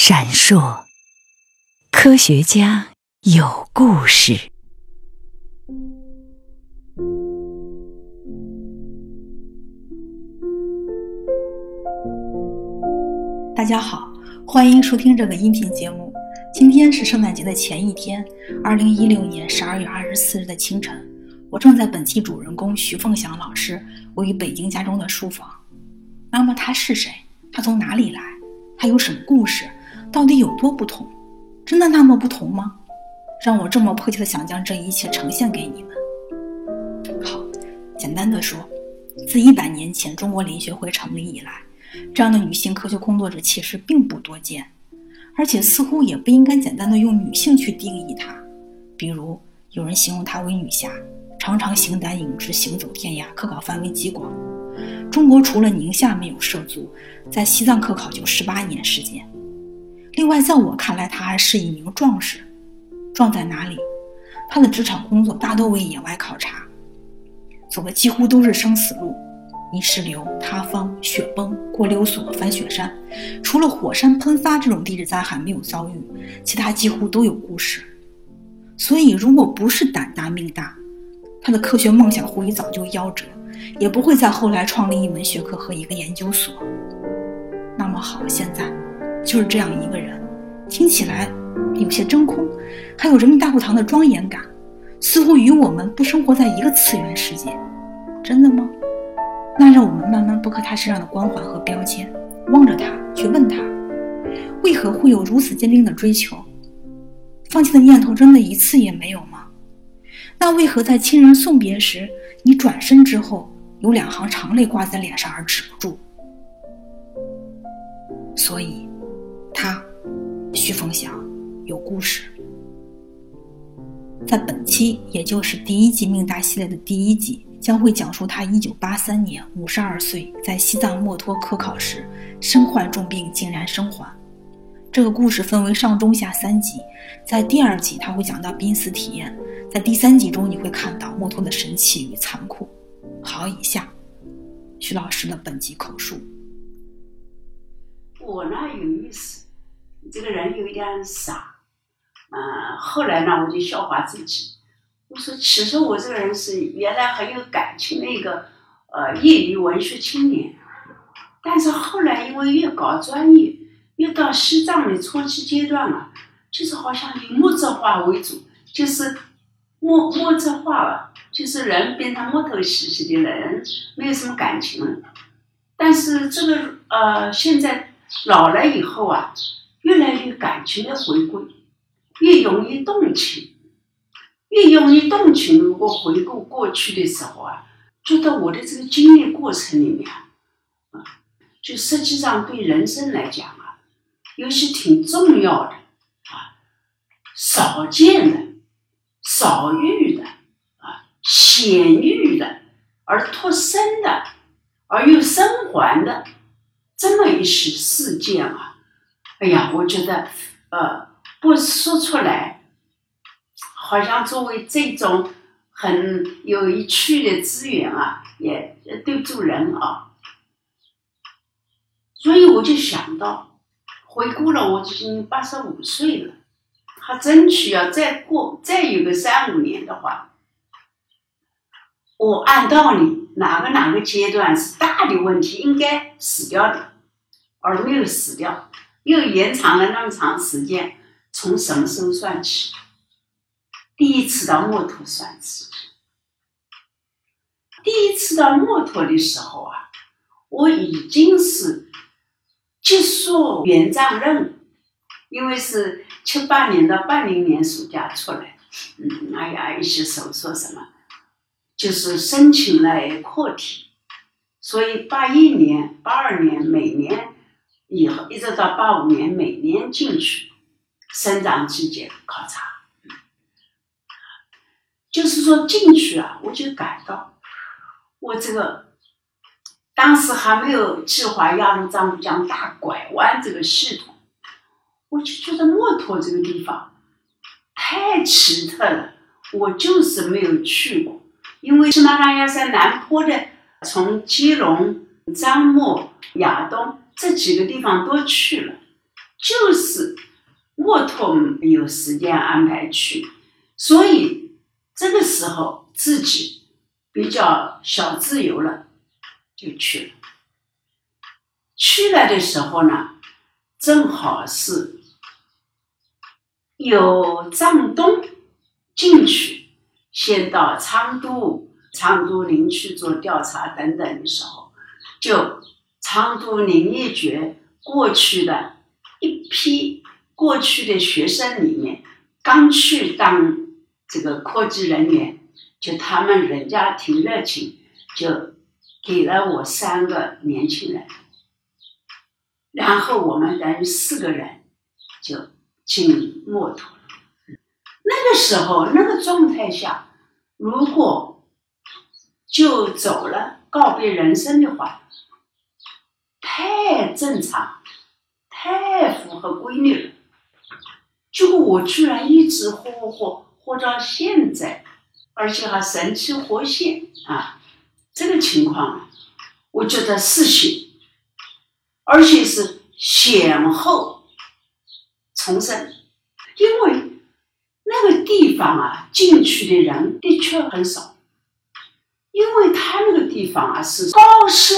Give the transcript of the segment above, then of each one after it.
闪烁，科学家有故事。大家好，欢迎收听这个音频节目。今天是圣诞节的前一天，二零一六年十二月二十四日的清晨，我正在本期主人公徐凤祥老师位于北京家中的书房。那么他是谁？他从哪里来？他有什么故事？到底有多不同？真的那么不同吗？让我这么迫切的想将这一切呈现给你们。好，简单的说，自一百年前中国林学会成立以来，这样的女性科学工作者其实并不多见，而且似乎也不应该简单的用女性去定义她。比如，有人形容她为女侠，常常形单影只，行走天涯，科考范围极广。中国除了宁夏没有涉足，在西藏科考就十八年时间。另外，在我看来，他还是一名壮士。壮在哪里？他的职场工作大多为野外考察，走的几乎都是生死路：泥石流、塌方、雪崩、过流索、翻雪山。除了火山喷发这种地质灾害没有遭遇，其他几乎都有故事。所以，如果不是胆大命大，他的科学梦想或许早就夭折，也不会在后来创立一门学科和一个研究所。那么好，现在。就是这样一个人，听起来有些真空，还有人民大会堂的庄严感，似乎与我们不生活在一个次元世界。真的吗？那让我们慢慢剥开他身上的光环和标签，望着他，去问他，为何会有如此坚定的追求？放弃的念头真的一次也没有吗？那为何在亲人送别时，你转身之后，有两行长泪挂在脸上而止不住？所以。徐凤祥，有故事。在本期，也就是第一季命大系列的第一集，将会讲述他一九八三年五十二岁在西藏墨脱科考时身患重病，竟然生还。这个故事分为上中下三集，在第二集他会讲到濒死体验，在第三集中你会看到墨脱的神奇与残酷。好，以下徐老师的本集口述。我呢有意思。这个人有一点傻，嗯，后来呢，我就笑话自己，我说其实我这个人是原来很有感情的一个呃业余文学青年，但是后来因为越搞专业，越到西藏的初期阶段了，就是好像以木质化为主，就是木木质化了，就是人变成木头兮兮的人，没有什么感情了。但是这个呃，现在老了以后啊。越来越感情的回归，越容易动情，越容易动情。如果回顾过去的时候啊，觉得我的这个经历过程里面啊，就实际上对人生来讲啊，有些挺重要的啊，少见的、少遇的啊、险遇的，而脱身的，而又生还的这么一些事件啊。哎呀，我觉得，呃，不说出来，好像作为这种很有趣的资源啊，也对不住人啊。所以我就想到，回顾了，我已经八十五岁了，还争取要再过再有个三五年的话，我按道理哪个哪个阶段是大的问题应该死掉的，而没有死掉。又延长了那么长时间，从什么时候算起？第一次到墨脱算起。第一次到墨脱的时候啊，我已经是结束援藏任务，因为是七八年到八零年暑假出来，嗯，哎呀，一些手术什么，就是申请了课题，所以八一年、八二年每年。以后一直到八五年，每年进去生长季节考察，就是说进去啊，我就感到我这个当时还没有计划鸭绿藏布江大拐弯这个系统，我就觉得墨脱这个地方太奇特了，我就是没有去过，因为喜马拉雅山南坡的从基隆、樟木、亚东。这几个地方都去了，就是骆驼没有时间安排去，所以这个时候自己比较小自由了，就去了。去了的时候呢，正好是有藏东进去，先到昌都、昌都林去做调查等等的时候，就昌都林业局过去的一批过去的学生里面，刚去当这个科技人员，就他们人家挺热情，就给了我三个年轻人。然后我们等于四个人就进骆驼了。那个时候那个状态下，如果就走了告别人生的话，太正常，太符合规律了。结果我居然一直活活活活到现在，而且还神气活现啊！这个情况，我觉得是行。而且是先后重生，因为那个地方啊，进去的人的确很少，因为他那个地方啊是高湿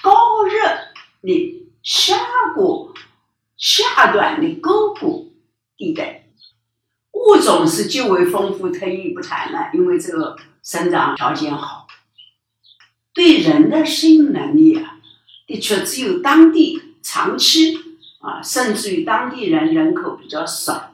高热的峡谷下端的沟谷地带，物种是极为丰富，特异不谈了，因为这个生长条件好，对人的适应能力啊。的确，只有当地长期啊，甚至于当地人人口比较少，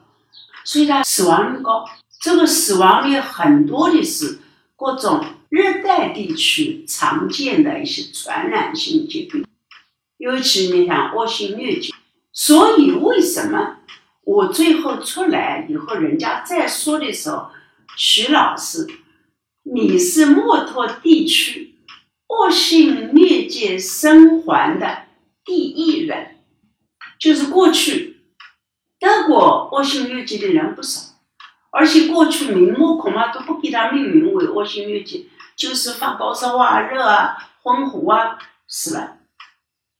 所以它死亡率高。这个死亡率很多的是各种热带地区常见的一些传染性疾病，尤其你像恶性疟疾。所以为什么我最后出来以后，人家再说的时候，徐老师，你是墨脱地区。恶性疟疾生还的第一人，就是过去得过恶性疟疾的人不少，而且过去明末恐怕都不给他命名为恶性疟疾，就是发高烧啊、热啊、昏糊啊死了。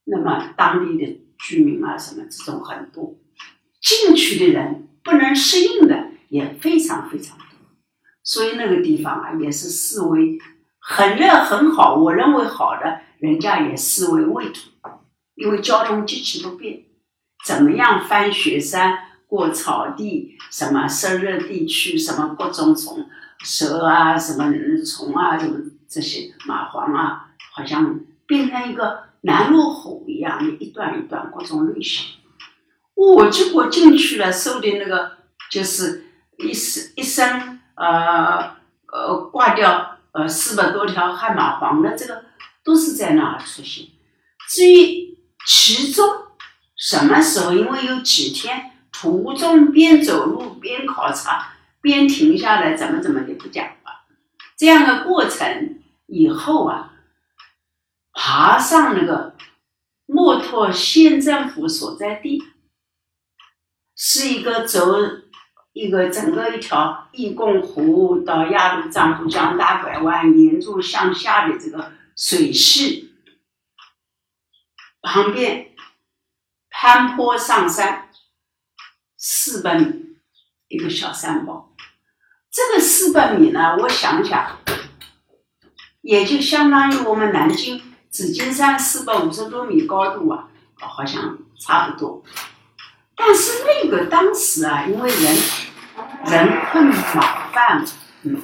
那么当地的居民啊，什么这种很多，进去的人不能适应的也非常非常多，所以那个地方啊，也是视为。很热很好，我认为好的，人家也视为畏土，因为交通极其不便。怎么样翻雪山、过草地，什么湿热地区，什么各种虫、蛇啊，什么虫啊，什么这些蚂蟥啊，好像变成一个南路虎一样的一段一段各种类型。我结果进去了，收的那个就是一身一身呃呃挂掉。呃，四百多条汗蚂蟥的这个都是在那儿出现。至于其中什么时候，因为有几天途中边走路边考察边停下来，怎么怎么的不讲了。这样的过程以后啊，爬上那个墨脱县政府所在地，是一个走。一个整个一条义贡湖到鸭绿藏布江大拐弯，沿着向下的这个水系，旁边攀坡上山四百米一个小山包，这个四百米呢，我想想，也就相当于我们南京紫金山四百五十多米高度啊，好像差不多。但是那个当时啊，因为人人困马饭，嗯，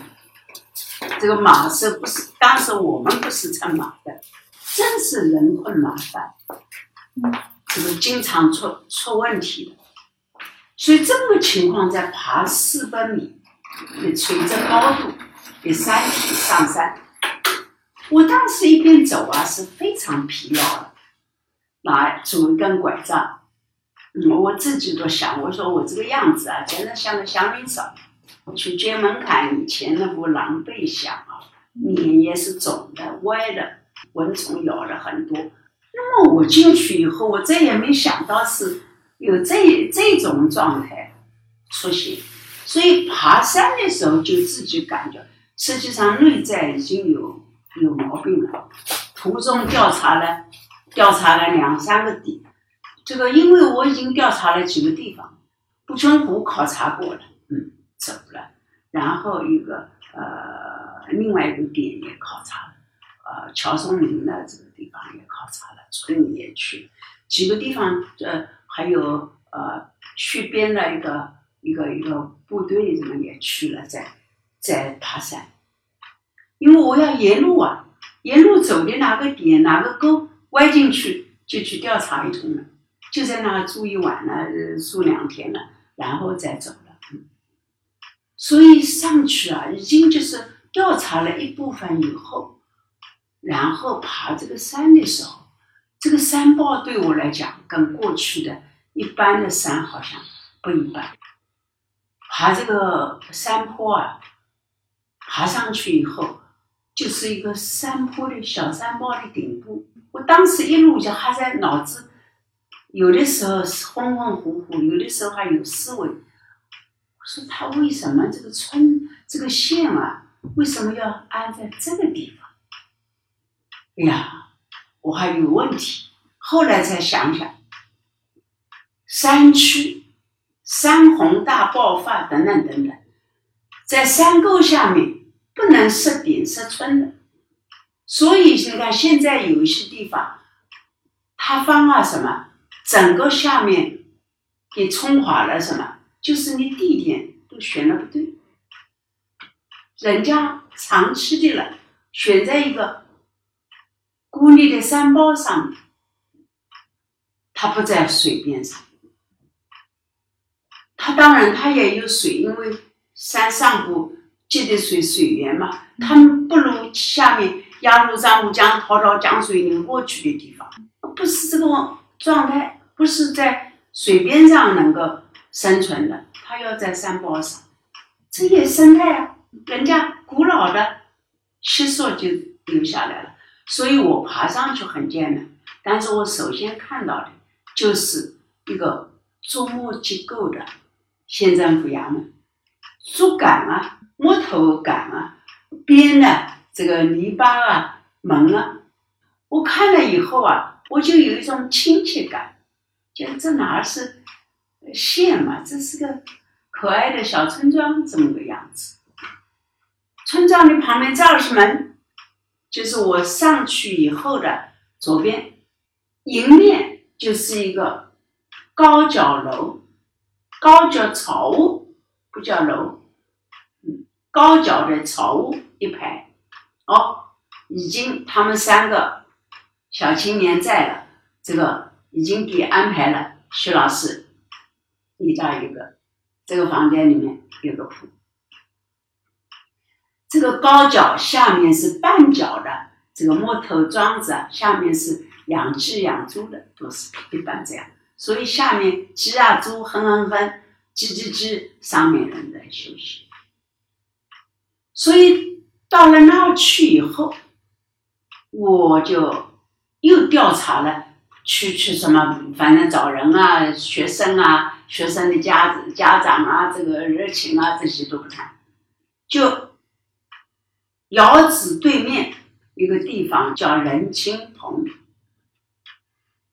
这个马是不是当时我们不是乘马的，真是人困马饭，这个经常出出问题的。所以这个情况在爬四百米的垂直高度的山体上山，我当时一边走啊是非常疲劳的，拿拄一根拐杖。我自己都想，我说我这个样子啊，真的像个祥林嫂。我去接门槛以前那副狼狈相啊，脸也是肿的、歪的，蚊虫咬了很多。那么我进去以后，我再也没想到是有这这种状态出现。所以爬山的时候就自己感觉，实际上内在已经有有毛病了。途中调查了调查了两三个点。这个因为我已经调查了几个地方，不春湖考察过了，嗯，走了，然后一个呃另外一个点也考察了，呃乔松林的这个地方也考察了，村里也去，几个地方呃还有呃去边的一个一个一个部队什么也去了，在在爬山，因为我要沿路啊，沿路走的哪个点哪个沟歪进去就去调查一通了。就在那住一晚了，住两天了，然后再走了。所以上去啊，已经就是调查了一部分以后，然后爬这个山的时候，这个山报对我来讲，跟过去的一般的山好像不一般。爬这个山坡啊，爬上去以后，就是一个山坡的小山包的顶部。我当时一路就还在脑子。有的时候是昏昏糊糊，有的时候还有思维。我说他为什么这个村这个县啊，为什么要安在这个地方？哎呀，我还有问题。后来才想想，山区山洪大爆发等等等等，在山沟下面不能设点设村的，所以你看现在有一些地方塌方啊什么。整个下面给冲垮了，什么？就是你地点都选的不对，人家长期的了，选在一个孤立的山包上面，它不在水边上。它当然它也有水，因为山上部接的水水源嘛，它不如下面鸭绿江、乌江、滔滔江水流过去的地方，不是这个状态。不是在水边上能够生存的，它要在山包上，这些生态啊，人家古老的吸收就留下来了。所以我爬上去很艰难，但是我首先看到的就是一个竹木结构的县政府衙门，竹杆啊、木头杆啊编的这个篱笆啊、门啊，我看了以后啊，我就有一种亲切感。就这哪是县嘛？这是个可爱的小村庄，这么个样子。村庄的旁边这是门，就是我上去以后的左边，迎面就是一个高脚楼，高脚草屋，不叫楼，高脚的草屋一排。哦，已经他们三个小青年在了，这个。已经给安排了，徐老师，你这儿有个，这个房间里面有个铺，这个高脚下面是半脚的这个木头桩子，下面是养鸡养猪的，都是一般这样，所以下面鸡啊猪哼哼哼，叽叽叽，上面人在休息，所以到了那去以后，我就又调查了。去去什么？反正找人啊，学生啊，学生的家家长啊，这个热情啊，这些都不谈。就窑子对面一个地方叫仁青棚，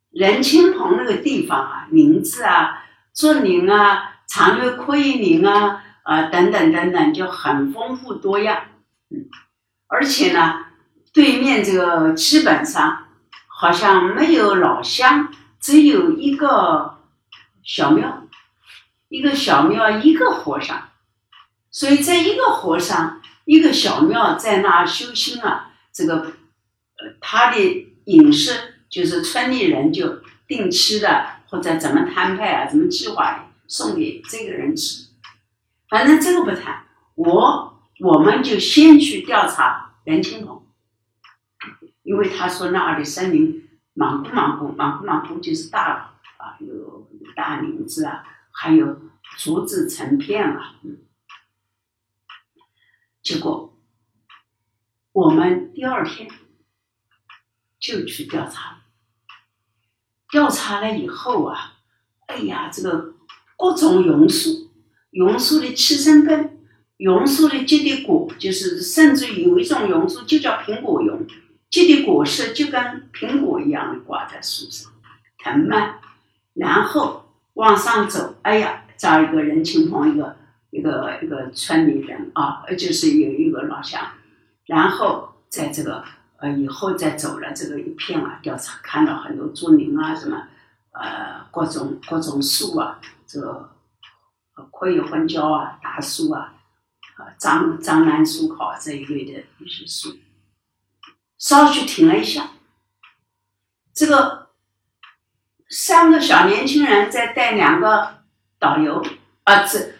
仁青棚那个地方啊，名字啊，竹林啊，长月阔叶林啊，啊等等等等，就很丰富多样。嗯，而且呢，对面这个基本上。好像没有老乡，只有一个小庙，一个小庙，一个和尚，所以在一个和尚，一个小庙在那修心啊。这个，他的饮食就是村里人就定期的或者怎么摊派啊，怎么计划送给这个人吃。反正这个不谈，我我们就先去调查任清鹏。因为他说那儿的森林莽古莽古莽古莽古就是大啊，有大林子啊，还有竹子成片啊。结果我们第二天就去调查，调查了以后啊，哎呀，这个各种榕树，榕树的气生根，榕树的结的果，就是甚至有一种榕树就叫苹果榕。结的果实就跟苹果一样挂在树上，藤蔓然后往上走，哎呀，找一个人情朋，一个一个一个村里人啊，呃就是有一个老乡，然后在这个呃以后再走了这个一片啊调查，看到很多竹林啊什么呃各种各种树啊，这个呃阔叶混交啊大树啊，啊樟樟南树考这一类的一些树，稍去停了一下，这个三个小年轻人在带两个导游啊，这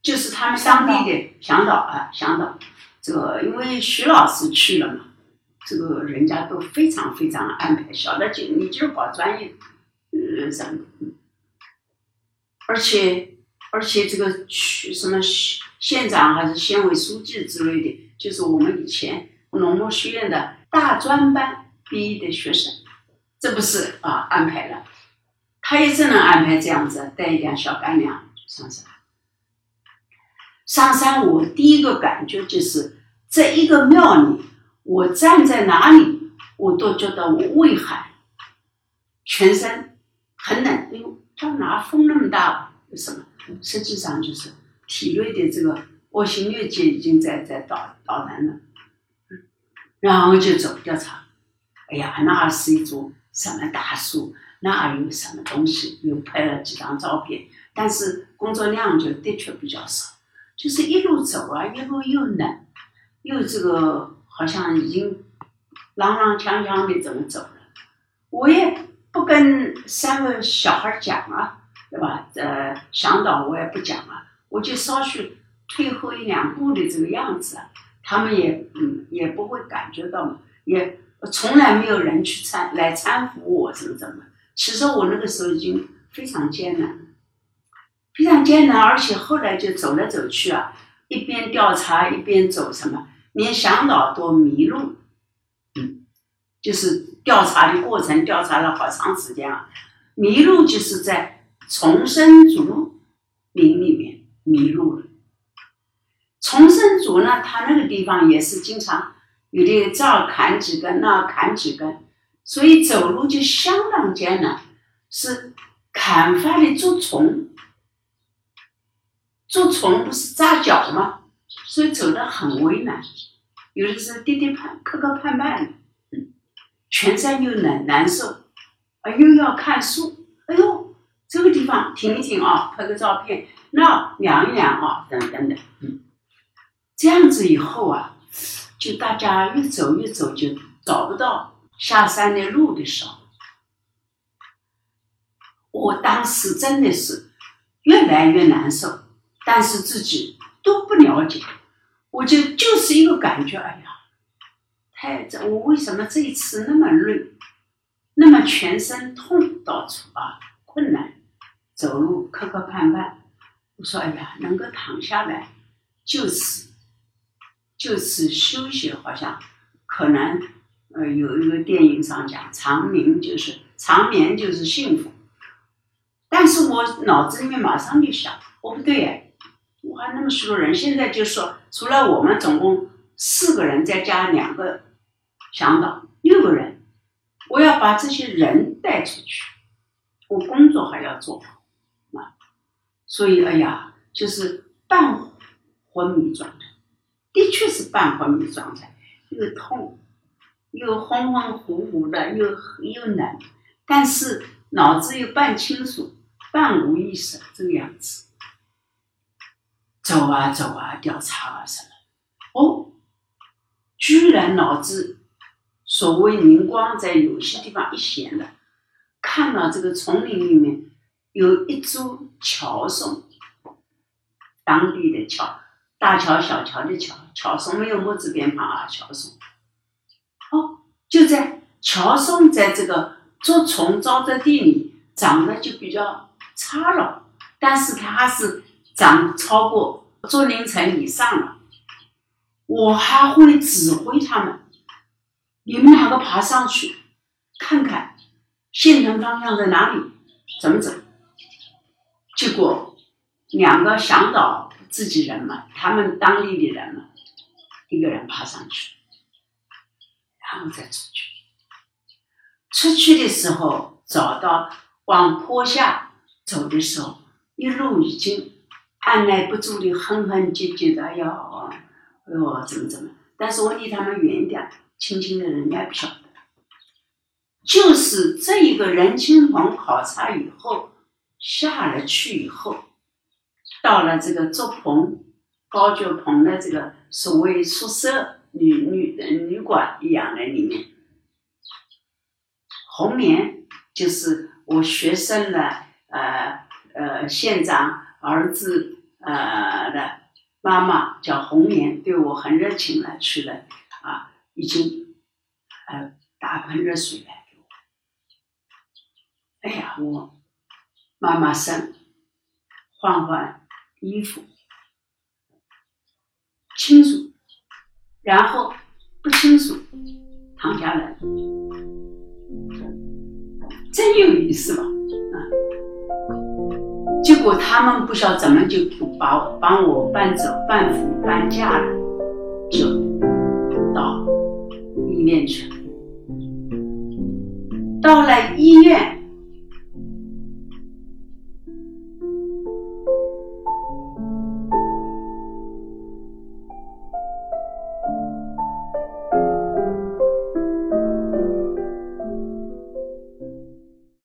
就是他们当地的向导啊，向导。这个因为徐老师去了嘛，这个人家都非常非常安排，晓得就你就是搞专业，呃什么，而且而且这个区什么县长还是县委书记之类的，就是我们以前农牧学院的大专班毕业的学生，这不是啊安排了，他也只能安排这样子，带一点小干粮上山。上山，我第一个感觉就是，在一个庙里，我站在哪里，我都觉得我畏寒，全身很冷。哎呦，到哪风那么大？为什么？实际上就是体内的这个恶性疟疾已经在在导导燃了。然后就走调查，哎呀，那是一株什么大树？那有什么东西？又拍了几张照片，但是工作量就的确比较少。就是一路走啊，一路又冷，又这个好像已经踉踉跄跄的怎么走了？我也不跟三个小孩讲啊，对吧？呃，向导我也不讲了，我就稍许退后一两步的这个样子，他们也嗯也不会感觉到嘛，也从来没有人去搀来搀扶我怎么怎么。其实我那个时候已经非常艰难。非常艰难，而且后来就走来走去啊，一边调查一边走，什么连向导都迷路，嗯，就是调查的过程，调查了好长时间啊，迷路就是在重生族林里面迷路了。重生族呢，他那个地方也是经常有的这儿砍几根，那儿砍几根，所以走路就相当艰难，是砍伐的竹丛。竹丛不是扎脚吗？所以走得很为难，有的是跌跌绊磕磕绊绊的，全身又冷难受，啊，又要看树，哎呦，地方停一停啊，拍个照片，那量一量啊，等等等，嗯，这样子以后啊，就大家越走越走，就找不到下山的路的时候，我当时真的是越来越难受。但是自己都不了解，我就就是一个感觉，哎呀，太这我为什么这一次那么累，那么全身痛，到处啊困难，走路磕磕绊绊。我说，哎呀，能够躺下来就此就此休息，好像可能呃有一个电影上讲，长眠就是长眠就是幸福。但是我脑子里面马上就想，我不对哎。哇，那么许多人，现在就说，除了我们总共四个人，再加两个向导，六个人，我要把这些人带出去，我工作还要做。所以，哎呀，就是半昏迷状态，的确是半昏迷状态，又痛，又昏昏糊糊的，又又冷，但是脑子又半清楚，半无意识，这个样子。走啊走啊，调查啊什么？哦，居然脑子所谓灵光在有些地方一显了，看到这个丛林里面有一株乔松，当地的乔，大乔小乔的乔，乔松没有木字边旁啊，乔松。哦，就在乔松在这个竹丛沼泽地里长得就比较差了，但是它还是。长超过竹林层以上了，我还会指挥他们，你们两个爬上去，看看县城方向在哪里，怎么走。结果两个向导自己人嘛，他们当地的人嘛，一个人爬上去，然后再出去。出去的时候找到往坡下走的时候，一路已经按耐不住的哼哼唧唧的，哎呦，哎呦，怎么怎么？但是我离他们远一点，轻轻的人家不晓得。就是这一个人亲棚考察以后，下了去以后，到了这个竹棚、高脚棚的这个所谓宿舍、旅旅旅馆一样的里面，红棉就是我学生的呃呃县长儿子呃的妈妈叫红棉，对我很热情了，去了啊，已经呃打盆热水来给我。哎呀，我妈妈生，换换衣服，清楚，然后不清楚，躺下来，真有意思吧？啊，结果他们不晓得怎么就把我帮我搬走、搬扶、搬家了，就到医院去了。到了医院。